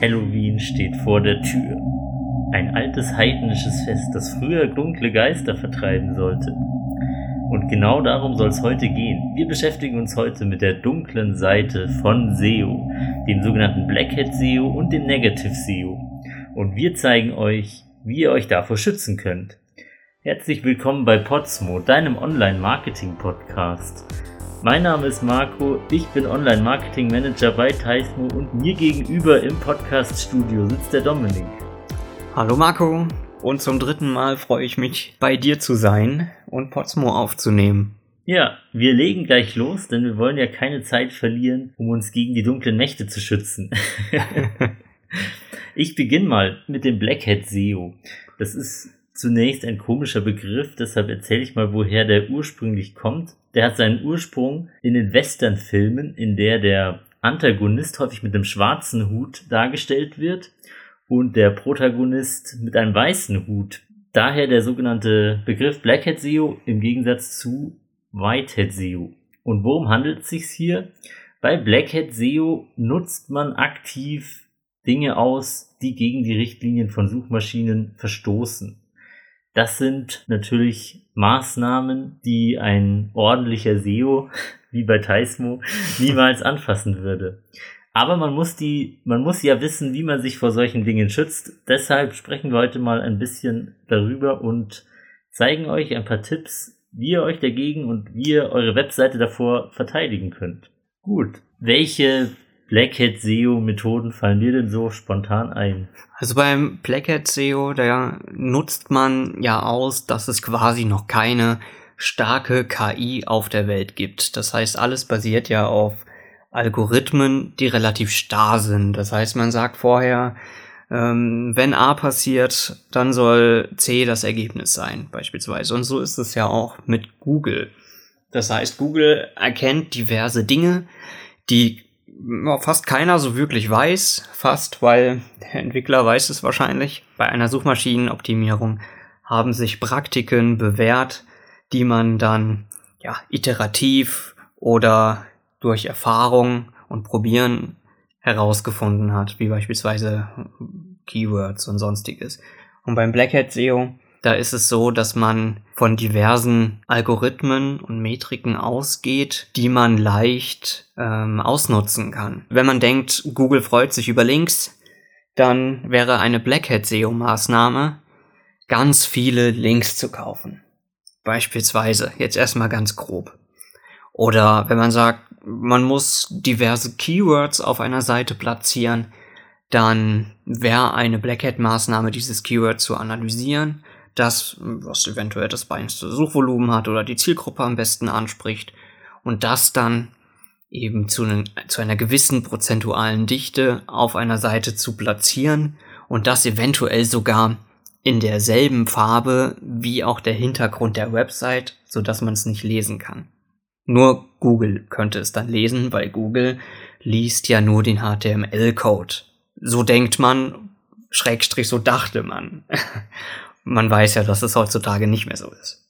Halloween steht vor der Tür. Ein altes heidnisches Fest, das früher dunkle Geister vertreiben sollte. Und genau darum soll es heute gehen. Wir beschäftigen uns heute mit der dunklen Seite von SEO, dem sogenannten Blackhead SEO und dem Negative SEO. Und wir zeigen euch, wie ihr euch davor schützen könnt. Herzlich willkommen bei Podsmo, deinem Online-Marketing-Podcast. Mein Name ist Marco, ich bin Online-Marketing-Manager bei Taismo und mir gegenüber im Podcast-Studio sitzt der Dominik. Hallo Marco und zum dritten Mal freue ich mich, bei dir zu sein und Potsmo aufzunehmen. Ja, wir legen gleich los, denn wir wollen ja keine Zeit verlieren, um uns gegen die dunklen Nächte zu schützen. ich beginne mal mit dem Blackhead SEO. Das ist zunächst ein komischer Begriff, deshalb erzähle ich mal, woher der ursprünglich kommt. Der hat seinen Ursprung in den Western-Filmen, in der der Antagonist häufig mit einem schwarzen Hut dargestellt wird und der Protagonist mit einem weißen Hut. Daher der sogenannte Begriff Blackhead SEO im Gegensatz zu Whitehead SEO. Und worum handelt es sich hier? Bei Blackhead SEO nutzt man aktiv Dinge aus, die gegen die Richtlinien von Suchmaschinen verstoßen. Das sind natürlich Maßnahmen, die ein ordentlicher SEO, wie bei Taismo, niemals anfassen würde. Aber man muss die, man muss ja wissen, wie man sich vor solchen Dingen schützt. Deshalb sprechen wir heute mal ein bisschen darüber und zeigen euch ein paar Tipps, wie ihr euch dagegen und wie ihr eure Webseite davor verteidigen könnt. Gut. Welche Blackhead SEO Methoden fallen dir denn so spontan ein? Also beim Blackhead SEO, da nutzt man ja aus, dass es quasi noch keine starke KI auf der Welt gibt. Das heißt, alles basiert ja auf Algorithmen, die relativ starr sind. Das heißt, man sagt vorher, ähm, wenn A passiert, dann soll C das Ergebnis sein, beispielsweise. Und so ist es ja auch mit Google. Das heißt, Google erkennt diverse Dinge, die fast keiner so wirklich weiß, fast, weil der Entwickler weiß es wahrscheinlich. Bei einer Suchmaschinenoptimierung haben sich Praktiken bewährt, die man dann ja iterativ oder durch Erfahrung und Probieren herausgefunden hat, wie beispielsweise Keywords und sonstiges. Und beim Blackhead SEO da ist es so, dass man von diversen Algorithmen und Metriken ausgeht, die man leicht ähm, ausnutzen kann. Wenn man denkt, Google freut sich über Links, dann wäre eine Blackhead SEO-Maßnahme, ganz viele Links zu kaufen. Beispielsweise, jetzt erstmal ganz grob. Oder wenn man sagt, man muss diverse Keywords auf einer Seite platzieren, dann wäre eine Blackhead-Maßnahme, dieses Keyword zu analysieren das, was eventuell das kleinste Suchvolumen hat oder die Zielgruppe am besten anspricht und das dann eben zu, ne, zu einer gewissen prozentualen Dichte auf einer Seite zu platzieren und das eventuell sogar in derselben Farbe wie auch der Hintergrund der Website, so dass man es nicht lesen kann. Nur Google könnte es dann lesen, weil Google liest ja nur den HTML-Code. So denkt man, Schrägstrich, so dachte man. man weiß ja, dass es heutzutage nicht mehr so ist.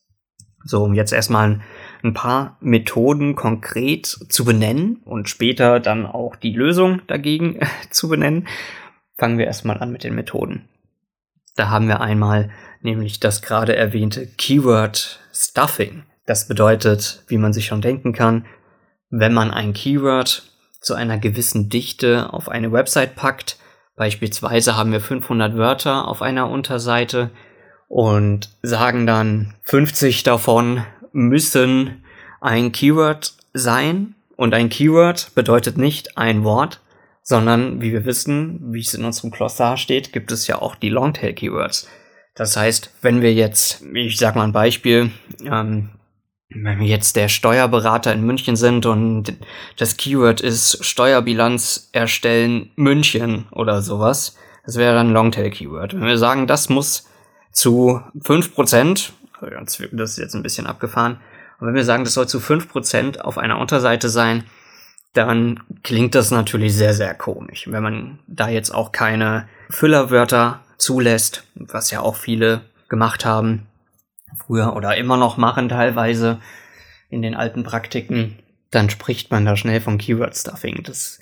So, um jetzt erstmal ein paar Methoden konkret zu benennen und später dann auch die Lösung dagegen zu benennen, fangen wir erstmal an mit den Methoden. Da haben wir einmal nämlich das gerade erwähnte Keyword Stuffing. Das bedeutet, wie man sich schon denken kann, wenn man ein Keyword zu einer gewissen Dichte auf eine Website packt, beispielsweise haben wir 500 Wörter auf einer Unterseite, und sagen dann, 50 davon müssen ein Keyword sein. Und ein Keyword bedeutet nicht ein Wort, sondern wie wir wissen, wie es in unserem Glossar steht, gibt es ja auch die Longtail-Keywords. Das heißt, wenn wir jetzt, ich sag mal ein Beispiel, ähm, wenn wir jetzt der Steuerberater in München sind und das Keyword ist Steuerbilanz erstellen München oder sowas, das wäre dann Longtail-Keyword. Wenn wir sagen, das muss zu 5%, das ist jetzt ein bisschen abgefahren, und wenn wir sagen, das soll zu 5% auf einer Unterseite sein, dann klingt das natürlich sehr, sehr komisch. Wenn man da jetzt auch keine Füllerwörter zulässt, was ja auch viele gemacht haben, früher oder immer noch machen teilweise in den alten Praktiken, dann spricht man da schnell von Keyword Stuffing. Das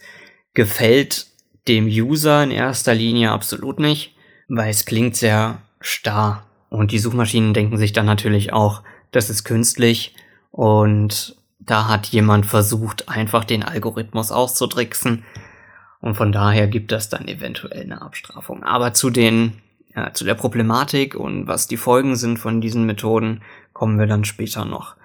gefällt dem User in erster Linie absolut nicht, weil es klingt sehr starr. Und die Suchmaschinen denken sich dann natürlich auch, das ist künstlich und da hat jemand versucht, einfach den Algorithmus auszudricksen. Und von daher gibt das dann eventuell eine Abstrafung. Aber zu den, ja, zu der Problematik und was die Folgen sind von diesen Methoden, kommen wir dann später noch.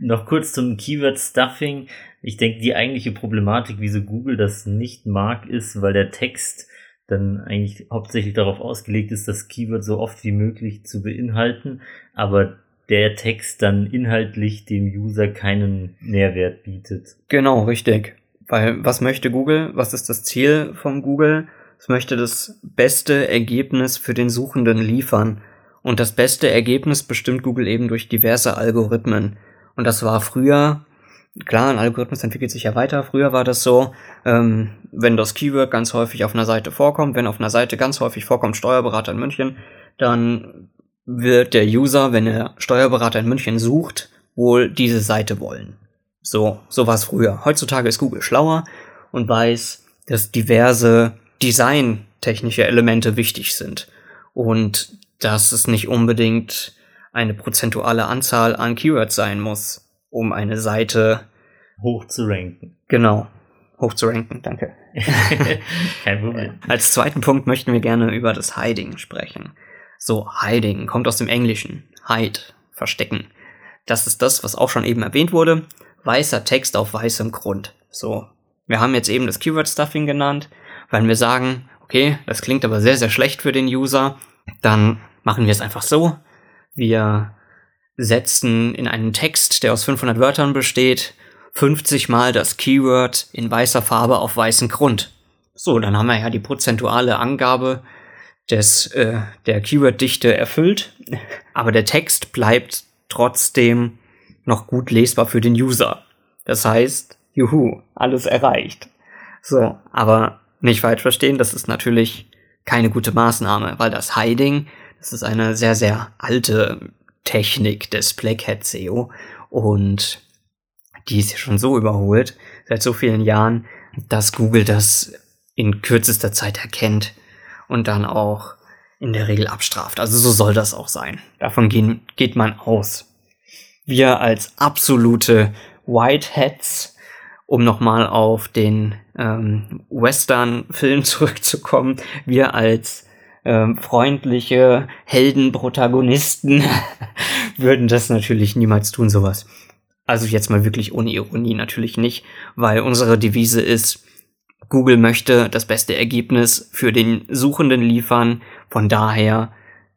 Noch kurz zum Keyword Stuffing. Ich denke, die eigentliche Problematik, wieso Google das nicht mag, ist, weil der Text dann eigentlich hauptsächlich darauf ausgelegt ist, das Keyword so oft wie möglich zu beinhalten, aber der Text dann inhaltlich dem User keinen Mehrwert bietet. Genau, richtig. Weil was möchte Google? Was ist das Ziel von Google? Es möchte das beste Ergebnis für den Suchenden liefern. Und das beste Ergebnis bestimmt Google eben durch diverse Algorithmen. Und das war früher, klar, ein Algorithmus entwickelt sich ja weiter. Früher war das so, ähm, wenn das Keyword ganz häufig auf einer Seite vorkommt, wenn auf einer Seite ganz häufig vorkommt Steuerberater in München, dann wird der User, wenn er Steuerberater in München sucht, wohl diese Seite wollen. So, so war es früher. Heutzutage ist Google schlauer und weiß, dass diverse designtechnische Elemente wichtig sind und dass es nicht unbedingt eine prozentuale Anzahl an Keywords sein muss, um eine Seite hoch zu ranken. Genau, hoch zu ranken, danke. Kein Problem. Als zweiten Punkt möchten wir gerne über das Hiding sprechen. So, Hiding kommt aus dem Englischen. Hide, verstecken. Das ist das, was auch schon eben erwähnt wurde. Weißer Text auf weißem Grund. So, wir haben jetzt eben das Keyword Stuffing genannt, weil wir sagen, okay, das klingt aber sehr, sehr schlecht für den User. Dann machen wir es einfach so. Wir setzen in einen Text, der aus 500 Wörtern besteht, 50 mal das Keyword in weißer Farbe auf weißen Grund. So, dann haben wir ja die prozentuale Angabe des, äh, der Keyword-Dichte erfüllt, aber der Text bleibt trotzdem noch gut lesbar für den User. Das heißt, juhu, alles erreicht. So, aber nicht falsch verstehen, das ist natürlich keine gute Maßnahme, weil das Hiding, das ist eine sehr, sehr alte Technik des Blackhead SEO und die ist ja schon so überholt seit so vielen Jahren, dass Google das in kürzester Zeit erkennt und dann auch in der Regel abstraft. Also so soll das auch sein. Davon gehen, geht man aus. Wir als absolute Whiteheads, um nochmal auf den ähm, Western-Film zurückzukommen, wir als ähm, freundliche Heldenprotagonisten würden das natürlich niemals tun, sowas. Also jetzt mal wirklich ohne Ironie natürlich nicht, weil unsere Devise ist, Google möchte das beste Ergebnis für den Suchenden liefern. Von daher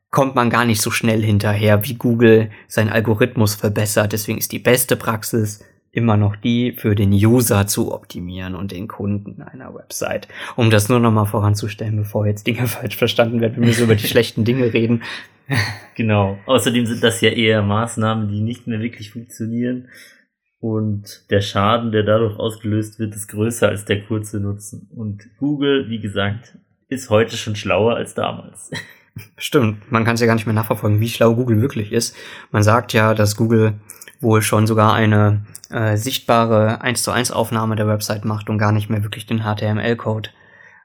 kommt man gar nicht so schnell hinterher, wie Google seinen Algorithmus verbessert. Deswegen ist die beste Praxis immer noch die, für den User zu optimieren und den Kunden einer Website. Um das nur nochmal voranzustellen, bevor jetzt Dinge falsch verstanden werden, wenn wir so über die schlechten Dinge reden. Genau. Außerdem sind das ja eher Maßnahmen, die nicht mehr wirklich funktionieren. Und der Schaden, der dadurch ausgelöst wird, ist größer als der kurze Nutzen. Und Google, wie gesagt, ist heute schon schlauer als damals. Stimmt, man kann es ja gar nicht mehr nachverfolgen, wie schlau Google wirklich ist. Man sagt ja, dass Google wohl schon sogar eine äh, sichtbare 1 zu 1 Aufnahme der Website macht und gar nicht mehr wirklich den HTML-Code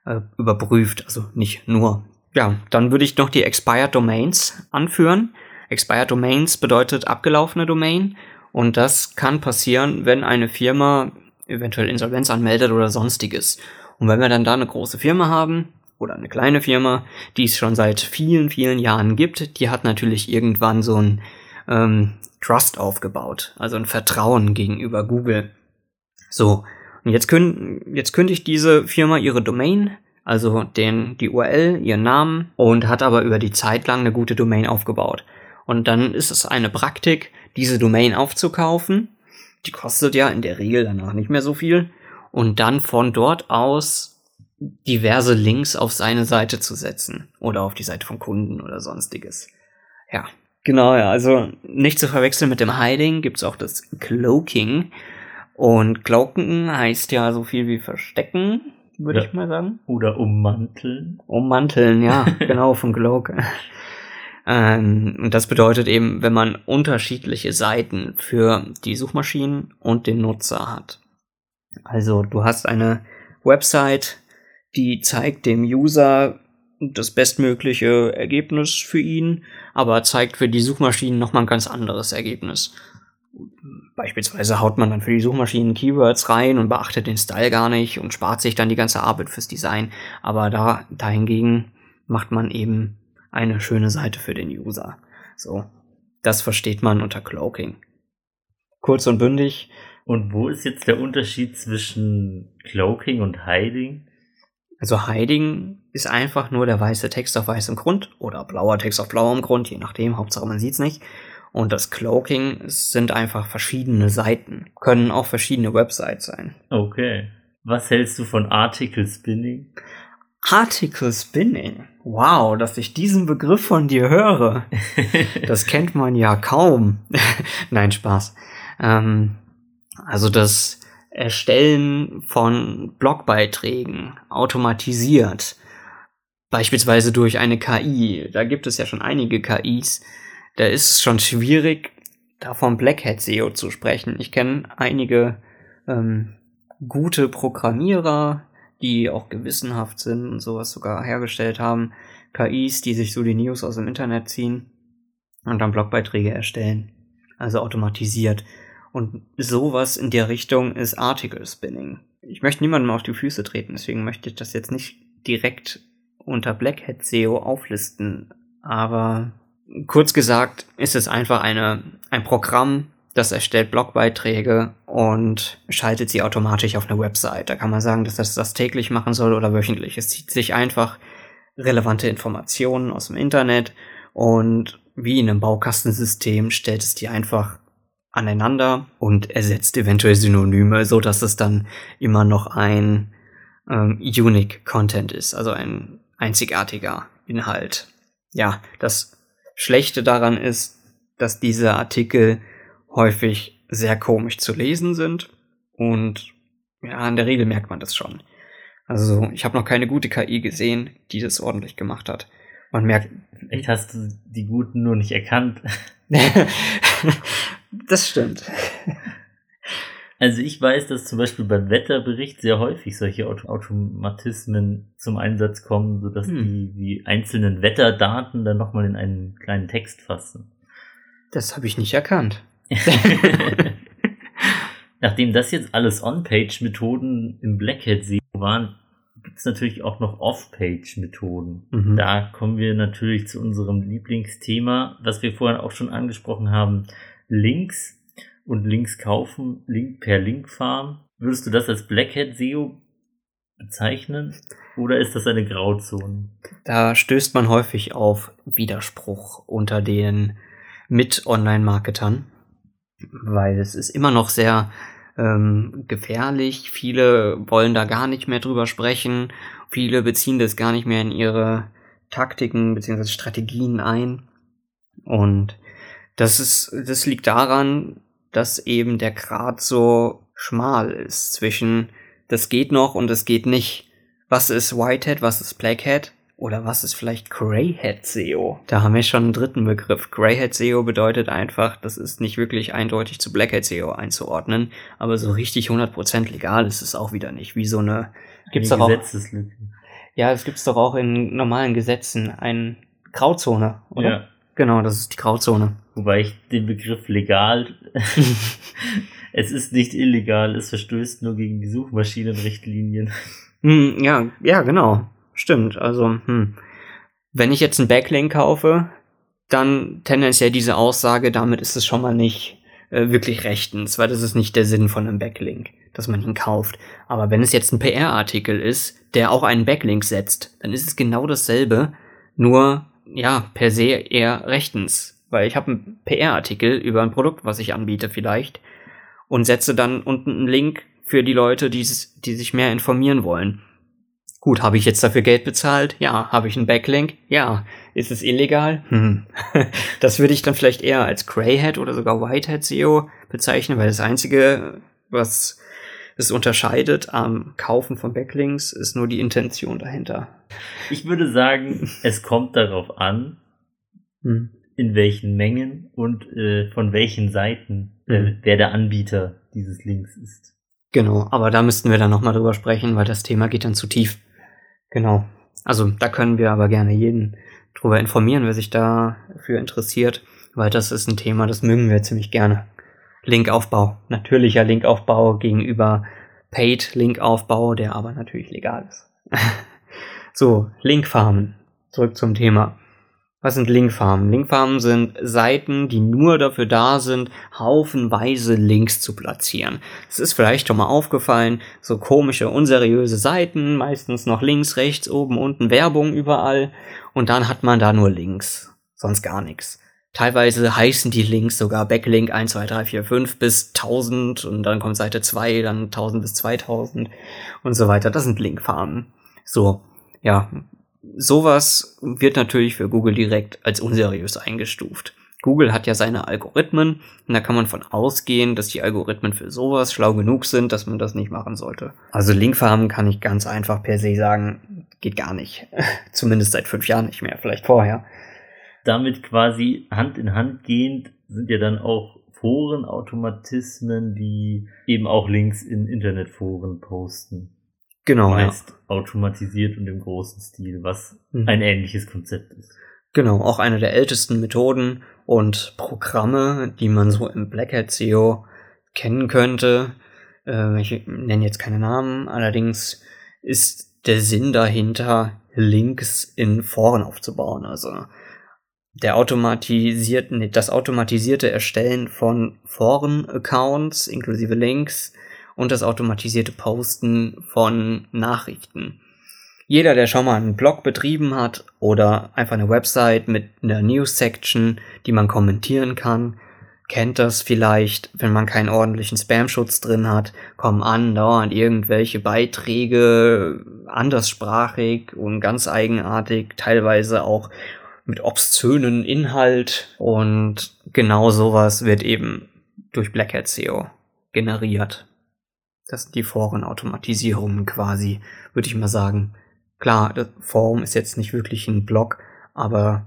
äh, überprüft. Also nicht nur. Ja, dann würde ich noch die Expired Domains anführen. Expired Domains bedeutet abgelaufene Domain und das kann passieren, wenn eine Firma eventuell Insolvenz anmeldet oder sonstiges. Und wenn wir dann da eine große Firma haben oder eine kleine Firma, die es schon seit vielen, vielen Jahren gibt, die hat natürlich irgendwann so ein ähm, Trust aufgebaut, also ein Vertrauen gegenüber Google. So, und jetzt, kün jetzt kündigt diese Firma ihre Domain, also den, die URL, ihren Namen und hat aber über die Zeit lang eine gute Domain aufgebaut. Und dann ist es eine Praktik, diese Domain aufzukaufen. Die kostet ja in der Regel danach nicht mehr so viel. Und dann von dort aus diverse Links auf seine Seite zu setzen. Oder auf die Seite von Kunden oder sonstiges. Ja. Genau, ja. Also nicht zu verwechseln mit dem Hiding gibt's auch das Cloaking. Und Cloaken heißt ja so viel wie verstecken, würde ja. ich mal sagen. Oder ummanteln. Ummanteln, ja, genau, von Cloak. Ähm, und das bedeutet eben, wenn man unterschiedliche Seiten für die Suchmaschinen und den Nutzer hat. Also du hast eine Website, die zeigt dem User das bestmögliche Ergebnis für ihn, aber zeigt für die Suchmaschinen nochmal ein ganz anderes Ergebnis. Beispielsweise haut man dann für die Suchmaschinen Keywords rein und beachtet den Style gar nicht und spart sich dann die ganze Arbeit fürs Design. Aber da, dahingegen macht man eben eine schöne Seite für den User. So. Das versteht man unter Cloaking. Kurz und bündig. Und wo ist jetzt der Unterschied zwischen Cloaking und Hiding? Also Hiding ist einfach nur der weiße Text auf weißem Grund oder blauer Text auf blauem Grund, je nachdem, Hauptsache man sieht's nicht. Und das Cloaking sind einfach verschiedene Seiten, können auch verschiedene Websites sein. Okay. Was hältst du von Article Spinning? Article Spinning. Wow, dass ich diesen Begriff von dir höre. das kennt man ja kaum. Nein, Spaß. Ähm, also das Erstellen von Blogbeiträgen automatisiert, beispielsweise durch eine KI. Da gibt es ja schon einige KIs. Da ist es schon schwierig, da vom Black Hat SEO zu sprechen. Ich kenne einige ähm, gute Programmierer, die auch gewissenhaft sind und sowas sogar hergestellt haben. KIs, die sich so die News aus dem Internet ziehen und dann Blogbeiträge erstellen. Also automatisiert. Und sowas in der Richtung ist Article Spinning. Ich möchte niemandem auf die Füße treten, deswegen möchte ich das jetzt nicht direkt unter Black Hat SEO auflisten. Aber kurz gesagt ist es einfach eine, ein Programm, das erstellt Blogbeiträge und schaltet sie automatisch auf eine Website. Da kann man sagen, dass das das täglich machen soll oder wöchentlich. Es zieht sich einfach relevante Informationen aus dem Internet und wie in einem Baukastensystem stellt es die einfach aneinander und ersetzt eventuell Synonyme, so dass es dann immer noch ein ähm, unique Content ist, also ein einzigartiger Inhalt. Ja, das Schlechte daran ist, dass diese Artikel häufig sehr komisch zu lesen sind und ja, in der Regel merkt man das schon. Also ich habe noch keine gute KI gesehen, die das ordentlich gemacht hat. Man merkt. Echt hast du die guten nur nicht erkannt. das stimmt. Also ich weiß, dass zum Beispiel beim Wetterbericht sehr häufig solche Auto Automatismen zum Einsatz kommen, sodass hm. die, die einzelnen Wetterdaten dann nochmal in einen kleinen Text fassen. Das habe ich nicht erkannt. Nachdem das jetzt alles On-Page-Methoden im Black Hat SEO waren, gibt es natürlich auch noch Off-Page-Methoden. Mhm. Da kommen wir natürlich zu unserem Lieblingsthema, was wir vorhin auch schon angesprochen haben, Links und Links kaufen, Link per Linkfarm. Würdest du das als Black Hat SEO bezeichnen oder ist das eine Grauzone? Da stößt man häufig auf Widerspruch unter den Mit-Online-Marketern, weil es ist immer noch sehr ähm, gefährlich. Viele wollen da gar nicht mehr drüber sprechen. Viele beziehen das gar nicht mehr in ihre Taktiken bzw. Strategien ein. Und das ist, das liegt daran, dass eben der Grad so schmal ist zwischen das geht noch und es geht nicht. Was ist Whitehead, was ist Blackhead? Oder was ist vielleicht Greyhead SEO? Da haben wir schon einen dritten Begriff. Greyhead SEO bedeutet einfach, das ist nicht wirklich eindeutig zu Blackhead SEO einzuordnen, aber so richtig 100% legal ist es auch wieder nicht. Wie so eine, gibt's eine doch Gesetzeslücke. ja, es gibt's doch auch in normalen Gesetzen eine Grauzone, oder? Ja. Genau, das ist die Grauzone. Wobei ich den Begriff legal, es ist nicht illegal, es verstößt nur gegen die Suchmaschinenrichtlinien. Hm, ja, ja, genau. Stimmt, also, hm. Wenn ich jetzt einen Backlink kaufe, dann tendenziell diese Aussage, damit ist es schon mal nicht äh, wirklich rechtens, weil das ist nicht der Sinn von einem Backlink, dass man ihn kauft. Aber wenn es jetzt ein PR-Artikel ist, der auch einen Backlink setzt, dann ist es genau dasselbe, nur ja, per se eher rechtens. Weil ich habe einen PR-Artikel über ein Produkt, was ich anbiete vielleicht, und setze dann unten einen Link für die Leute, die, die sich mehr informieren wollen. Gut, habe ich jetzt dafür Geld bezahlt? Ja. Habe ich einen Backlink? Ja. Ist es illegal? Hm. Das würde ich dann vielleicht eher als Greyhead oder sogar Whitehead SEO bezeichnen, weil das einzige, was es unterscheidet am Kaufen von Backlinks, ist nur die Intention dahinter. Ich würde sagen, es kommt darauf an, hm. In welchen Mengen und äh, von welchen Seiten äh, wer der Anbieter dieses Links ist. Genau, aber da müssten wir dann nochmal drüber sprechen, weil das Thema geht dann zu tief. Genau. Also da können wir aber gerne jeden drüber informieren, wer sich dafür interessiert, weil das ist ein Thema, das mögen wir ziemlich gerne. Linkaufbau, natürlicher Linkaufbau gegenüber Paid-Linkaufbau, der aber natürlich legal ist. so, Linkfarmen. Zurück zum Thema. Was sind Linkfarmen? Linkfarmen sind Seiten, die nur dafür da sind, haufenweise Links zu platzieren. Es ist vielleicht schon mal aufgefallen, so komische, unseriöse Seiten, meistens noch links, rechts, oben, unten Werbung überall und dann hat man da nur Links, sonst gar nichts. Teilweise heißen die Links sogar Backlink 1, 2, 3, 4, 5 bis 1000 und dann kommt Seite 2, dann 1000 bis 2000 und so weiter. Das sind Linkfarmen. So, ja, sowas wird natürlich für Google direkt als unseriös eingestuft. Google hat ja seine Algorithmen und da kann man von ausgehen, dass die Algorithmen für sowas schlau genug sind, dass man das nicht machen sollte. Also Linkfarmen kann ich ganz einfach per se sagen, geht gar nicht. Zumindest seit fünf Jahren nicht mehr, vielleicht vorher. Damit quasi Hand in Hand gehend sind ja dann auch Forenautomatismen, die eben auch Links in Internetforen posten. Genau. Meist ja. automatisiert und im großen Stil, was mhm. ein ähnliches Konzept ist. Genau, auch eine der ältesten Methoden und Programme, die man so im Black Hat SEO kennen könnte. Äh, ich nenne jetzt keine Namen, allerdings ist der Sinn dahinter, Links in Foren aufzubauen. Also der automatisierte, das automatisierte Erstellen von Foren-Accounts inklusive Links und das automatisierte Posten von Nachrichten. Jeder, der schon mal einen Blog betrieben hat oder einfach eine Website mit einer News-Section, die man kommentieren kann, kennt das vielleicht, wenn man keinen ordentlichen Spam-Schutz drin hat, kommen andauernd irgendwelche Beiträge anderssprachig und ganz eigenartig, teilweise auch mit obszönen Inhalt und genau sowas wird eben durch Black Hat SEO generiert. Das sind die Forenautomatisierungen quasi, würde ich mal sagen. Klar, das Forum ist jetzt nicht wirklich ein Blog, aber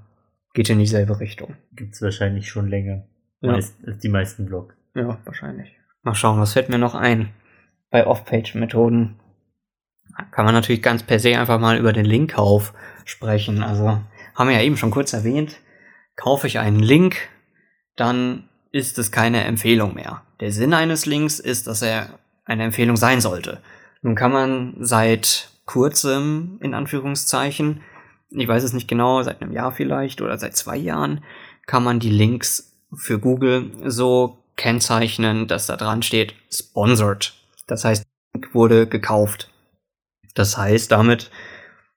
geht in dieselbe Richtung. Gibt's wahrscheinlich schon länger. Ja. Meist, die meisten Blogs. Ja, wahrscheinlich. Mal schauen, was fällt mir noch ein? Bei Off-Page-Methoden kann man natürlich ganz per se einfach mal über den Linkkauf sprechen. Also haben wir ja eben schon kurz erwähnt. Kaufe ich einen Link, dann ist es keine Empfehlung mehr. Der Sinn eines Links ist, dass er eine Empfehlung sein sollte. Nun kann man seit kurzem, in Anführungszeichen, ich weiß es nicht genau, seit einem Jahr vielleicht oder seit zwei Jahren, kann man die Links für Google so kennzeichnen, dass da dran steht sponsored. Das heißt, wurde gekauft. Das heißt, damit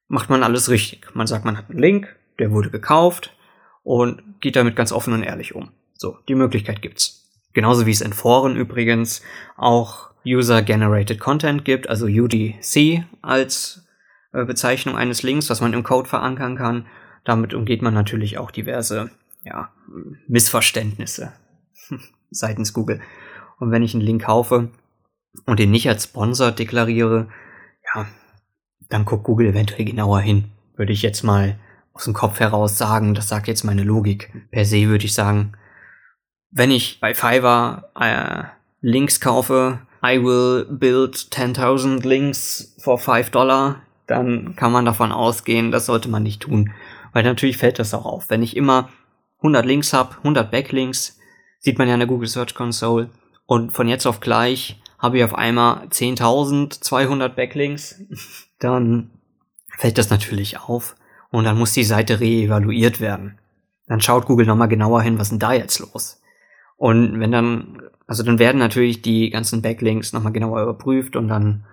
macht man alles richtig. Man sagt, man hat einen Link, der wurde gekauft und geht damit ganz offen und ehrlich um. So, die Möglichkeit gibt's. Genauso wie es in Foren übrigens auch User-Generated Content gibt, also UGC als äh, Bezeichnung eines Links, was man im Code verankern kann. Damit umgeht man natürlich auch diverse ja, Missverständnisse seitens Google. Und wenn ich einen Link kaufe und den nicht als Sponsor deklariere, ja, dann guckt Google eventuell genauer hin. Würde ich jetzt mal aus dem Kopf heraus sagen, das sagt jetzt meine Logik. Per se würde ich sagen, wenn ich bei Fiverr äh, Links kaufe, I will build 10.000 Links for 5 Dollar, dann kann man davon ausgehen, das sollte man nicht tun. Weil natürlich fällt das auch auf. Wenn ich immer 100 Links habe, 100 Backlinks, sieht man ja in der Google Search Console. Und von jetzt auf gleich habe ich auf einmal 10.200 Backlinks, dann fällt das natürlich auf. Und dann muss die Seite reevaluiert werden. Dann schaut Google nochmal genauer hin, was denn da jetzt los? Und wenn dann, also dann werden natürlich die ganzen Backlinks nochmal genauer überprüft und dann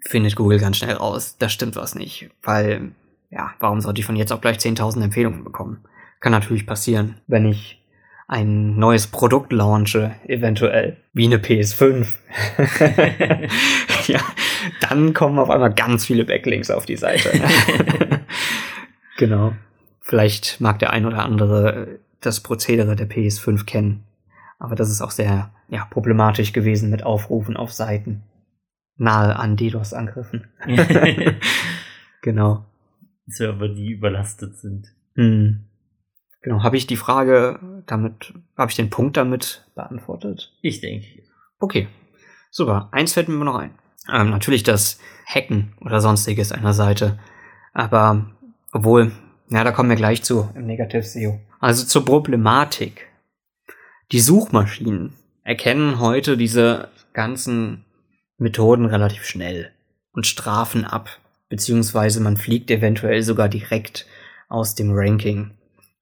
findet Google ganz schnell raus, da stimmt was nicht. Weil, ja, warum sollte ich von jetzt auf gleich 10.000 Empfehlungen bekommen? Kann natürlich passieren, wenn ich ein neues Produkt launche, eventuell, wie eine PS5. ja, dann kommen auf einmal ganz viele Backlinks auf die Seite. genau. Vielleicht mag der ein oder andere das Prozedere der PS5 kennen. Aber das ist auch sehr ja, problematisch gewesen mit Aufrufen auf Seiten nahe an DDoS-Angriffen. genau. Server, die überlastet sind. Hm. Genau, habe ich die Frage damit, habe ich den Punkt damit beantwortet? Ich denke. Okay, super. Eins fällt mir noch ein. ähm, natürlich das Hacken oder sonstiges einer Seite. Aber obwohl, ja, da kommen wir gleich zu im Negative SEO. Also zur Problematik. Die Suchmaschinen erkennen heute diese ganzen Methoden relativ schnell und strafen ab, beziehungsweise man fliegt eventuell sogar direkt aus dem Ranking.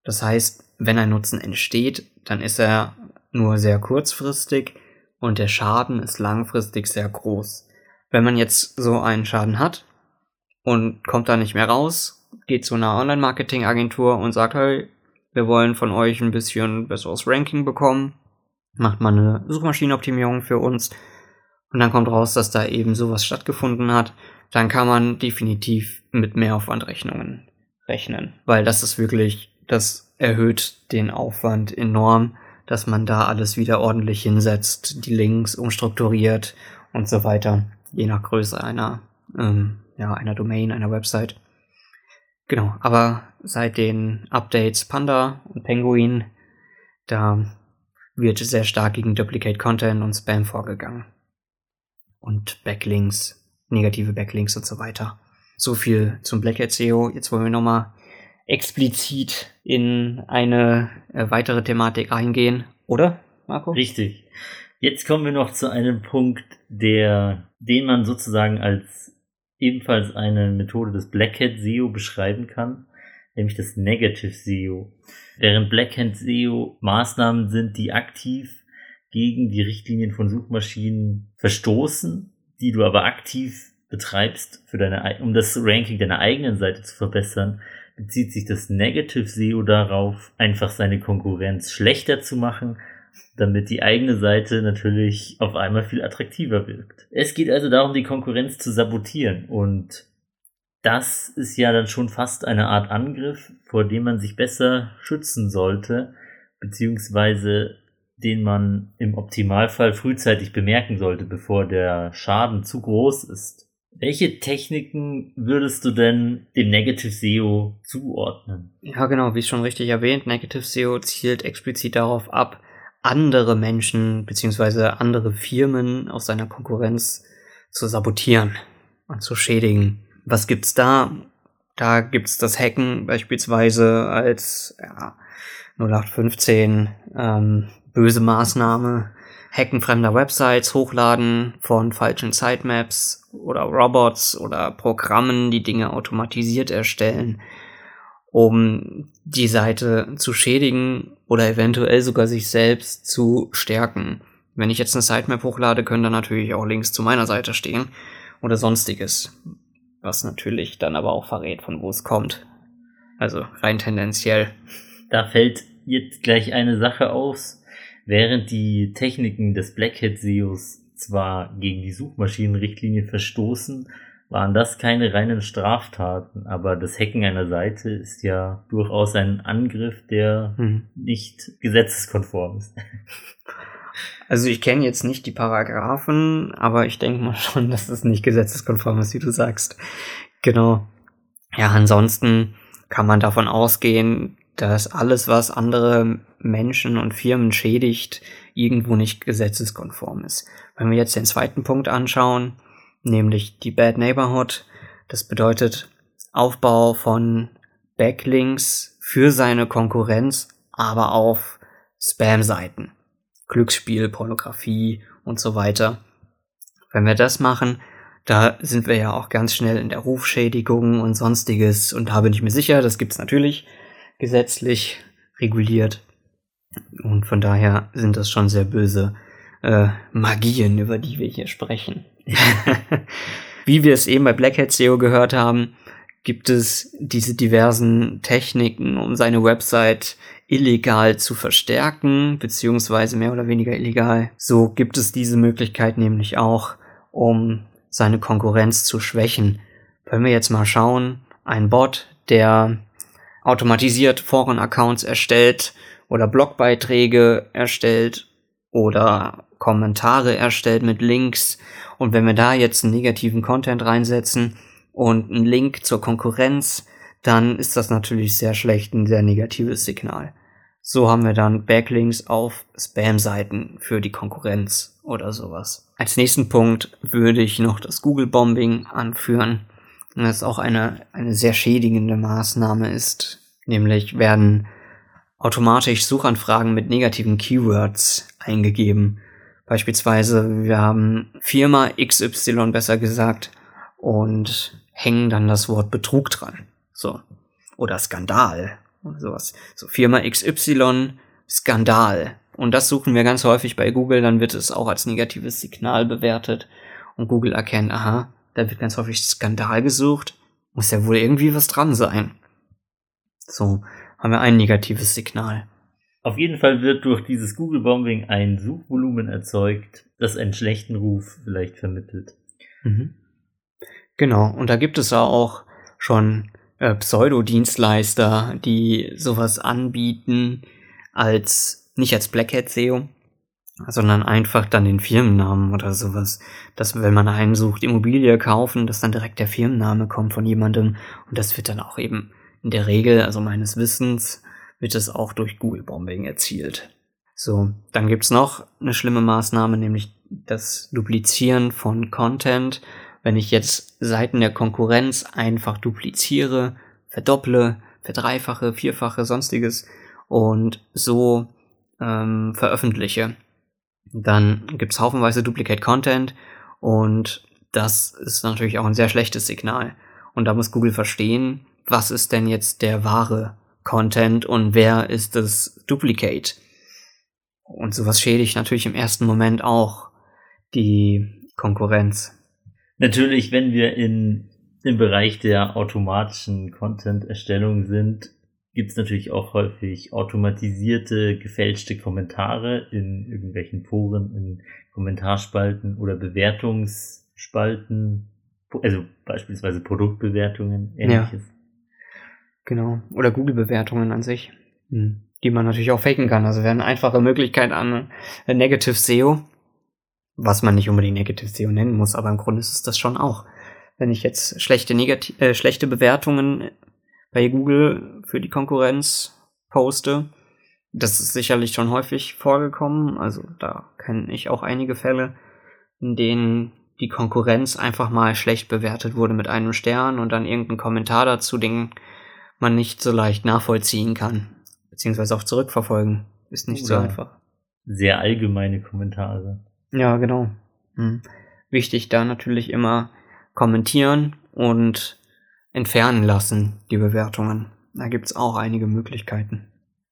Das heißt, wenn ein Nutzen entsteht, dann ist er nur sehr kurzfristig und der Schaden ist langfristig sehr groß. Wenn man jetzt so einen Schaden hat und kommt da nicht mehr raus, geht zu einer Online-Marketing-Agentur und sagt, hey, wir wollen von euch ein bisschen besseres Ranking bekommen, macht mal eine Suchmaschinenoptimierung für uns. Und dann kommt raus, dass da eben sowas stattgefunden hat, dann kann man definitiv mit Mehraufwandrechnungen rechnen, weil das ist wirklich, das erhöht den Aufwand enorm, dass man da alles wieder ordentlich hinsetzt, die Links umstrukturiert und so weiter, je nach Größe einer, ähm, ja, einer Domain, einer Website. Genau, aber seit den Updates Panda und Penguin, da wird sehr stark gegen Duplicate Content und Spam vorgegangen. Und Backlinks, negative Backlinks und so weiter. So viel zum Black SEO. Jetzt wollen wir nochmal explizit in eine äh, weitere Thematik eingehen, oder, Marco? Richtig. Jetzt kommen wir noch zu einem Punkt, der, den man sozusagen als ebenfalls eine Methode des Black Hat SEO beschreiben kann, nämlich das Negative SEO. Während Black Hat SEO Maßnahmen sind, die aktiv gegen die Richtlinien von Suchmaschinen verstoßen, die du aber aktiv betreibst, für deine, um das Ranking deiner eigenen Seite zu verbessern, bezieht sich das Negative SEO darauf, einfach seine Konkurrenz schlechter zu machen, damit die eigene Seite natürlich auf einmal viel attraktiver wirkt. Es geht also darum, die Konkurrenz zu sabotieren und das ist ja dann schon fast eine Art Angriff, vor dem man sich besser schützen sollte, beziehungsweise den man im Optimalfall frühzeitig bemerken sollte, bevor der Schaden zu groß ist. Welche Techniken würdest du denn dem Negative SEO zuordnen? Ja, genau, wie schon richtig erwähnt, Negative SEO zielt explizit darauf ab, andere Menschen bzw. andere Firmen aus seiner Konkurrenz zu sabotieren und zu schädigen. Was gibt's da? Da gibt's das Hacken beispielsweise als ja, 0815 ähm, böse Maßnahme. Hacken fremder Websites, Hochladen von falschen Sitemaps oder Robots oder Programmen, die Dinge automatisiert erstellen, um die Seite zu schädigen oder eventuell sogar sich selbst zu stärken. Wenn ich jetzt eine Sitemap hochlade, können da natürlich auch Links zu meiner Seite stehen oder sonstiges, was natürlich dann aber auch verrät, von wo es kommt. Also rein tendenziell. Da fällt jetzt gleich eine Sache aus, Während die Techniken des Black Hat SEOs zwar gegen die Suchmaschinenrichtlinie verstoßen, waren das keine reinen Straftaten, aber das Hacken einer Seite ist ja durchaus ein Angriff, der hm. nicht gesetzeskonform ist. Also ich kenne jetzt nicht die Paragraphen, aber ich denke mal schon, dass es nicht gesetzeskonform ist, wie du sagst. Genau. Ja, ansonsten kann man davon ausgehen, dass alles, was andere Menschen und Firmen schädigt, irgendwo nicht gesetzeskonform ist. Wenn wir jetzt den zweiten Punkt anschauen, nämlich die Bad Neighborhood, das bedeutet Aufbau von Backlinks für seine Konkurrenz, aber auf Spam-Seiten, Glücksspiel, Pornografie und so weiter. Wenn wir das machen, da sind wir ja auch ganz schnell in der Rufschädigung und sonstiges und da bin ich mir sicher, das gibt's natürlich gesetzlich reguliert. Und von daher sind das schon sehr böse äh, Magien, über die wir hier sprechen. Wie wir es eben bei Black Hat SEO gehört haben, gibt es diese diversen Techniken, um seine Website illegal zu verstärken, beziehungsweise mehr oder weniger illegal. So gibt es diese Möglichkeit nämlich auch, um seine Konkurrenz zu schwächen. Wenn wir jetzt mal schauen, ein Bot, der automatisiert Foren-Accounts erstellt oder Blogbeiträge erstellt oder Kommentare erstellt mit Links. Und wenn wir da jetzt einen negativen Content reinsetzen und einen Link zur Konkurrenz, dann ist das natürlich sehr schlecht, ein sehr negatives Signal. So haben wir dann Backlinks auf Spam-Seiten für die Konkurrenz oder sowas. Als nächsten Punkt würde ich noch das Google-Bombing anführen, das auch eine, eine sehr schädigende Maßnahme ist. Nämlich werden automatisch Suchanfragen mit negativen Keywords eingegeben. Beispielsweise, wir haben Firma XY besser gesagt und hängen dann das Wort Betrug dran. So. Oder Skandal. Oder sowas. So Firma XY, Skandal. Und das suchen wir ganz häufig bei Google, dann wird es auch als negatives Signal bewertet. Und Google erkennt, aha, da wird ganz häufig Skandal gesucht. Muss ja wohl irgendwie was dran sein. So, haben wir ein negatives Signal. Auf jeden Fall wird durch dieses Google-Bombing ein Suchvolumen erzeugt, das einen schlechten Ruf vielleicht vermittelt. Mhm. Genau, und da gibt es auch schon äh, Pseudo-Dienstleister, die sowas anbieten als nicht als Black Hat SEO, sondern einfach dann den Firmennamen oder sowas. Dass wenn man einsucht, Immobilie kaufen, dass dann direkt der Firmenname kommt von jemandem und das wird dann auch eben in der Regel, also meines Wissens, wird es auch durch Google Bombing erzielt. So, dann gibt's noch eine schlimme Maßnahme, nämlich das Duplizieren von Content. Wenn ich jetzt Seiten der Konkurrenz einfach dupliziere, verdopple, verdreifache, vierfache, sonstiges und so ähm, veröffentliche, dann gibt's haufenweise Duplicate Content und das ist natürlich auch ein sehr schlechtes Signal. Und da muss Google verstehen, was ist denn jetzt der wahre Content und wer ist das Duplicate. Und sowas schädigt natürlich im ersten Moment auch die Konkurrenz. Natürlich, wenn wir in, im Bereich der automatischen Content-Erstellung sind, gibt es natürlich auch häufig automatisierte, gefälschte Kommentare in irgendwelchen Foren, in Kommentarspalten oder Bewertungsspalten, also beispielsweise Produktbewertungen, ähnliches. Ja. Genau. Oder Google-Bewertungen an sich, hm. die man natürlich auch faken kann. Also wäre eine einfache Möglichkeit an äh, Negative SEO, was man nicht unbedingt Negative SEO nennen muss, aber im Grunde ist es das schon auch. Wenn ich jetzt schlechte, Negati äh, schlechte Bewertungen bei Google für die Konkurrenz poste, das ist sicherlich schon häufig vorgekommen. Also da kenne ich auch einige Fälle, in denen die Konkurrenz einfach mal schlecht bewertet wurde mit einem Stern und dann irgendein Kommentar dazu, den man nicht so leicht nachvollziehen kann, beziehungsweise auch zurückverfolgen. Ist nicht Oder so einfach. Sehr allgemeine Kommentare. Ja, genau. Hm. Wichtig da natürlich immer kommentieren und entfernen lassen, die Bewertungen. Da gibt's auch einige Möglichkeiten.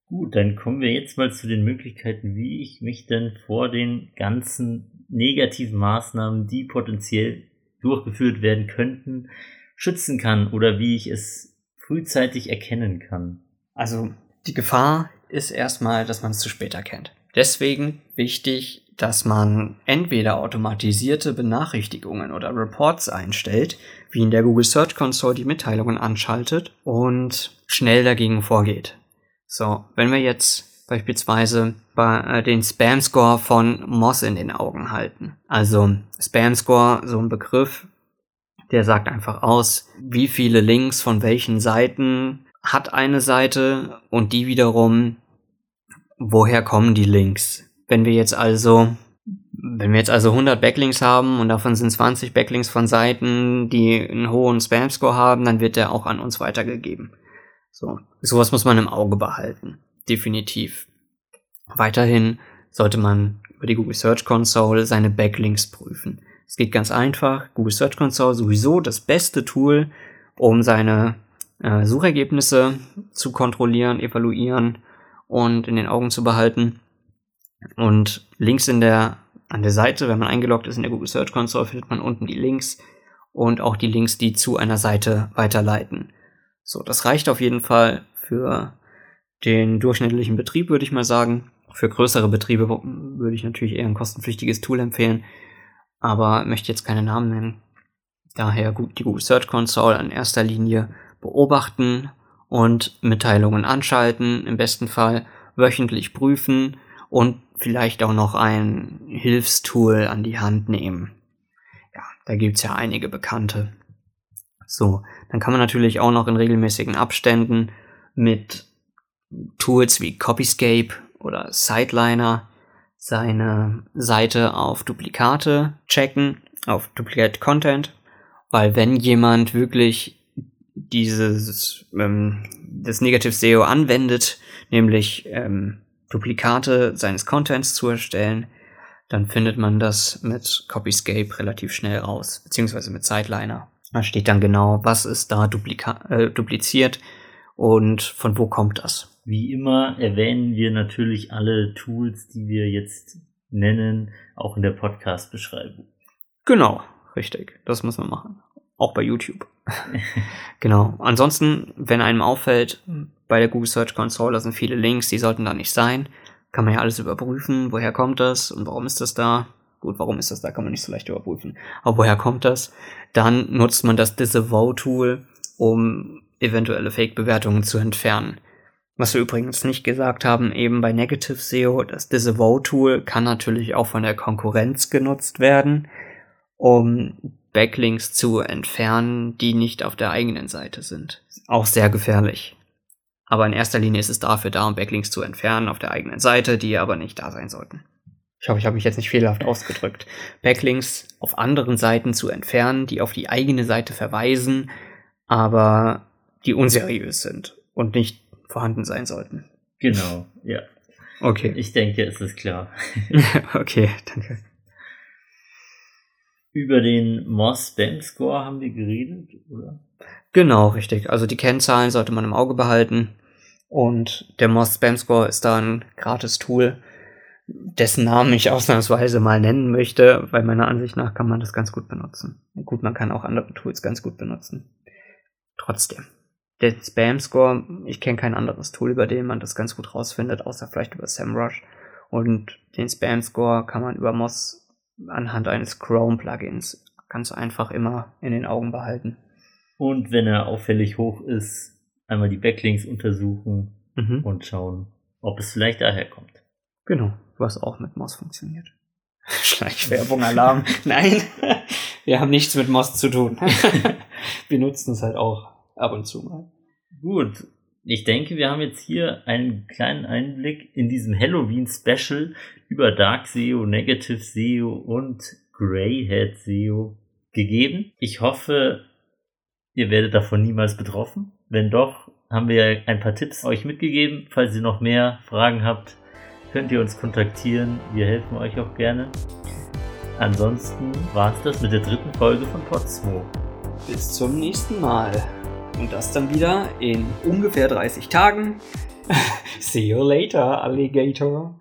Gut, dann kommen wir jetzt mal zu den Möglichkeiten, wie ich mich denn vor den ganzen negativen Maßnahmen, die potenziell durchgeführt werden könnten, schützen kann oder wie ich es frühzeitig erkennen kann? Also die Gefahr ist erstmal, dass man es zu spät erkennt. Deswegen wichtig, dass man entweder automatisierte Benachrichtigungen oder Reports einstellt, wie in der Google Search Console die Mitteilungen anschaltet und schnell dagegen vorgeht. So, wenn wir jetzt beispielsweise bei äh, den Spam Score von Moss in den Augen halten. Also Spam Score, so ein Begriff, der sagt einfach aus, wie viele Links von welchen Seiten hat eine Seite und die wiederum, woher kommen die Links. Wenn wir jetzt also wenn wir jetzt also 100 Backlinks haben und davon sind 20 Backlinks von Seiten, die einen hohen Spam-Score haben, dann wird der auch an uns weitergegeben. So, sowas muss man im Auge behalten. Definitiv. Weiterhin sollte man über die Google Search Console seine Backlinks prüfen. Es geht ganz einfach. Google Search Console sowieso das beste Tool, um seine äh, Suchergebnisse zu kontrollieren, evaluieren und in den Augen zu behalten. Und links in der, an der Seite, wenn man eingeloggt ist in der Google Search Console, findet man unten die Links und auch die Links, die zu einer Seite weiterleiten. So, das reicht auf jeden Fall für den durchschnittlichen Betrieb, würde ich mal sagen. Für größere Betriebe würde ich natürlich eher ein kostenpflichtiges Tool empfehlen, aber möchte jetzt keine Namen nennen. Daher die Google Search Console in erster Linie beobachten und Mitteilungen anschalten, im besten Fall wöchentlich prüfen und vielleicht auch noch ein Hilfstool an die Hand nehmen. Ja, da gibt's ja einige bekannte. So, dann kann man natürlich auch noch in regelmäßigen Abständen mit Tools wie Copyscape oder Sideliner seine Seite auf Duplikate checken, auf Duplicate Content, weil wenn jemand wirklich dieses ähm, das Negative SEO anwendet, nämlich ähm, Duplikate seines Contents zu erstellen, dann findet man das mit Copyscape relativ schnell raus, beziehungsweise mit Sideliner. Da steht dann genau, was ist da äh, dupliziert und von wo kommt das. Wie immer erwähnen wir natürlich alle Tools, die wir jetzt nennen, auch in der Podcast-Beschreibung. Genau, richtig. Das muss man machen. Auch bei YouTube. genau. Ansonsten, wenn einem auffällt, bei der Google Search Console, da sind viele Links, die sollten da nicht sein. Kann man ja alles überprüfen. Woher kommt das und warum ist das da? Gut, warum ist das da? Kann man nicht so leicht überprüfen. Aber woher kommt das? Dann nutzt man das Disavow-Tool, um eventuelle Fake-Bewertungen zu entfernen. Was wir übrigens nicht gesagt haben, eben bei Negative SEO, das Disavow-Tool kann natürlich auch von der Konkurrenz genutzt werden, um Backlinks zu entfernen, die nicht auf der eigenen Seite sind. Auch sehr gefährlich. Aber in erster Linie ist es dafür da, um Backlinks zu entfernen auf der eigenen Seite, die aber nicht da sein sollten. Ich hoffe, ich habe mich jetzt nicht fehlerhaft ausgedrückt. Backlinks auf anderen Seiten zu entfernen, die auf die eigene Seite verweisen, aber die unseriös sind und nicht vorhanden sein sollten. Genau, ja. Okay. Ich denke, es ist klar. okay, danke. Über den Moss Spam Score haben wir geredet, oder? Genau, richtig. Also die Kennzahlen sollte man im Auge behalten. Und der Moss Spam Score ist da ein gratis Tool, dessen Namen ich ausnahmsweise mal nennen möchte, weil meiner Ansicht nach kann man das ganz gut benutzen. Gut, man kann auch andere Tools ganz gut benutzen. Trotzdem. Der Spam Score, ich kenne kein anderes Tool, über den man das ganz gut rausfindet, außer vielleicht über SEMrush. Und den Spam Score kann man über Moss anhand eines Chrome-Plugins ganz einfach immer in den Augen behalten. Und wenn er auffällig hoch ist, einmal die Backlinks untersuchen mhm. und schauen, ob es vielleicht daher kommt. Genau, was auch mit Moss funktioniert. Schleichwerbung, Alarm. Nein, wir haben nichts mit Moss zu tun. wir nutzen es halt auch ab und zu mal. Gut, ich denke, wir haben jetzt hier einen kleinen Einblick in diesem Halloween-Special über Dark SEO, Negative SEO und Greyhead SEO gegeben. Ich hoffe, ihr werdet davon niemals betroffen. Wenn doch, haben wir ein paar Tipps euch mitgegeben. Falls ihr noch mehr Fragen habt, könnt ihr uns kontaktieren. Wir helfen euch auch gerne. Ansonsten war es das mit der dritten Folge von Podsmo. Bis zum nächsten Mal. Und das dann wieder in ungefähr 30 Tagen. See you later, Alligator.